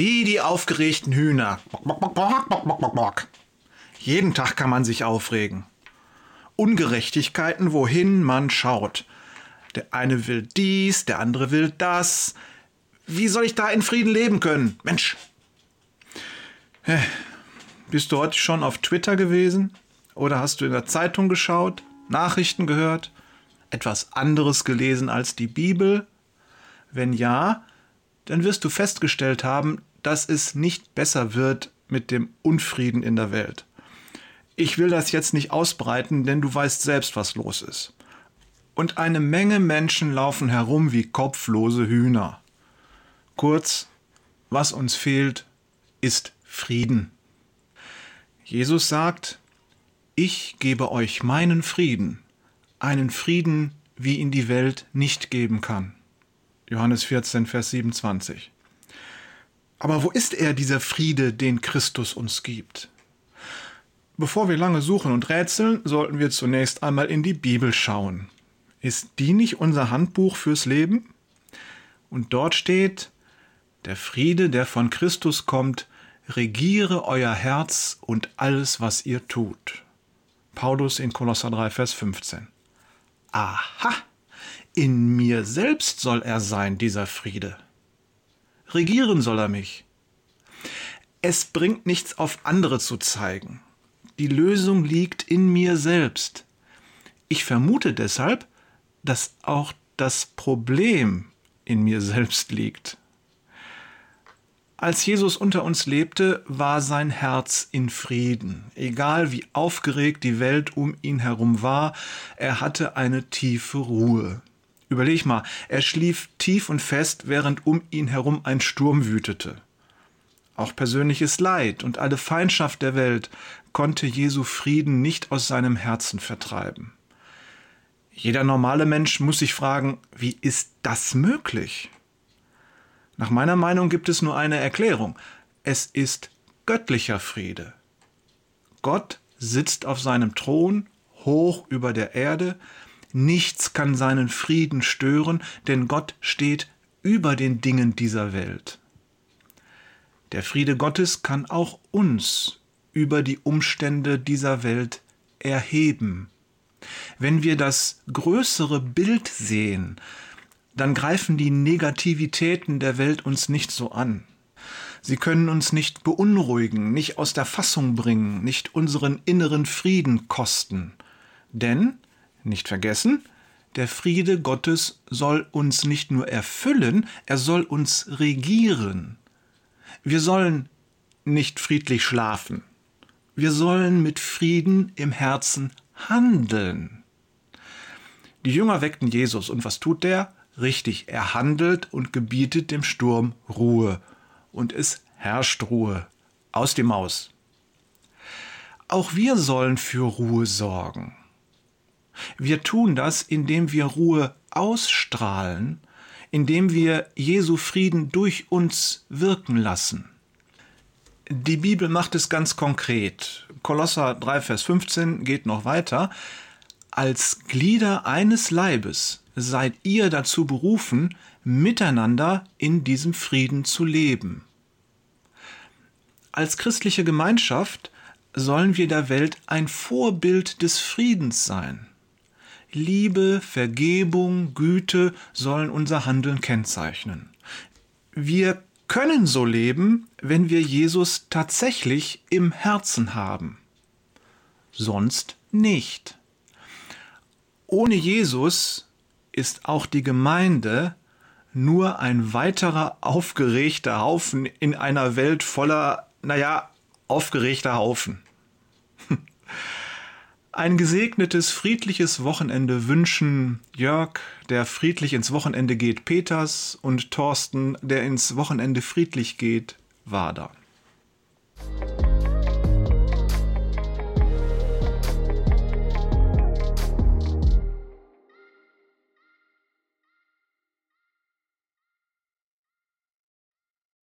Wie die aufgeregten Hühner. Jeden Tag kann man sich aufregen. Ungerechtigkeiten, wohin man schaut. Der eine will dies, der andere will das. Wie soll ich da in Frieden leben können? Mensch. Bist du heute schon auf Twitter gewesen? Oder hast du in der Zeitung geschaut, Nachrichten gehört, etwas anderes gelesen als die Bibel? Wenn ja, dann wirst du festgestellt haben, dass es nicht besser wird mit dem Unfrieden in der Welt. Ich will das jetzt nicht ausbreiten, denn du weißt selbst, was los ist. Und eine Menge Menschen laufen herum wie kopflose Hühner. Kurz, was uns fehlt, ist Frieden. Jesus sagt, ich gebe euch meinen Frieden, einen Frieden, wie ihn die Welt nicht geben kann. Johannes 14, Vers 27. Aber wo ist er, dieser Friede, den Christus uns gibt? Bevor wir lange suchen und rätseln, sollten wir zunächst einmal in die Bibel schauen. Ist die nicht unser Handbuch fürs Leben? Und dort steht, der Friede, der von Christus kommt, regiere euer Herz und alles, was ihr tut. Paulus in Kolosser 3, Vers 15. Aha! In mir selbst soll er sein, dieser Friede. Regieren soll er mich. Es bringt nichts auf andere zu zeigen. Die Lösung liegt in mir selbst. Ich vermute deshalb, dass auch das Problem in mir selbst liegt. Als Jesus unter uns lebte, war sein Herz in Frieden. Egal wie aufgeregt die Welt um ihn herum war, er hatte eine tiefe Ruhe. Überleg mal, er schlief tief und fest, während um ihn herum ein Sturm wütete. Auch persönliches Leid und alle Feindschaft der Welt konnte Jesu Frieden nicht aus seinem Herzen vertreiben. Jeder normale Mensch muss sich fragen, wie ist das möglich? Nach meiner Meinung gibt es nur eine Erklärung. Es ist göttlicher Friede. Gott sitzt auf seinem Thron hoch über der Erde, Nichts kann seinen Frieden stören, denn Gott steht über den Dingen dieser Welt. Der Friede Gottes kann auch uns über die Umstände dieser Welt erheben. Wenn wir das größere Bild sehen, dann greifen die Negativitäten der Welt uns nicht so an. Sie können uns nicht beunruhigen, nicht aus der Fassung bringen, nicht unseren inneren Frieden kosten. Denn nicht vergessen, der Friede Gottes soll uns nicht nur erfüllen, er soll uns regieren. Wir sollen nicht friedlich schlafen. Wir sollen mit Frieden im Herzen handeln. Die Jünger weckten Jesus und was tut der? Richtig, er handelt und gebietet dem Sturm Ruhe. Und es herrscht Ruhe. Aus dem Maus. Auch wir sollen für Ruhe sorgen. Wir tun das, indem wir Ruhe ausstrahlen, indem wir Jesu Frieden durch uns wirken lassen. Die Bibel macht es ganz konkret. Kolosser 3, Vers 15 geht noch weiter. Als Glieder eines Leibes seid ihr dazu berufen, miteinander in diesem Frieden zu leben. Als christliche Gemeinschaft sollen wir der Welt ein Vorbild des Friedens sein. Liebe, Vergebung, Güte sollen unser Handeln kennzeichnen. Wir können so leben, wenn wir Jesus tatsächlich im Herzen haben. Sonst nicht. Ohne Jesus ist auch die Gemeinde nur ein weiterer aufgeregter Haufen in einer Welt voller, naja, aufgeregter Haufen. ein gesegnetes, friedliches Wochenende wünschen Jörg, der friedlich ins Wochenende geht, Peters und Thorsten, der ins Wochenende friedlich geht, Wader.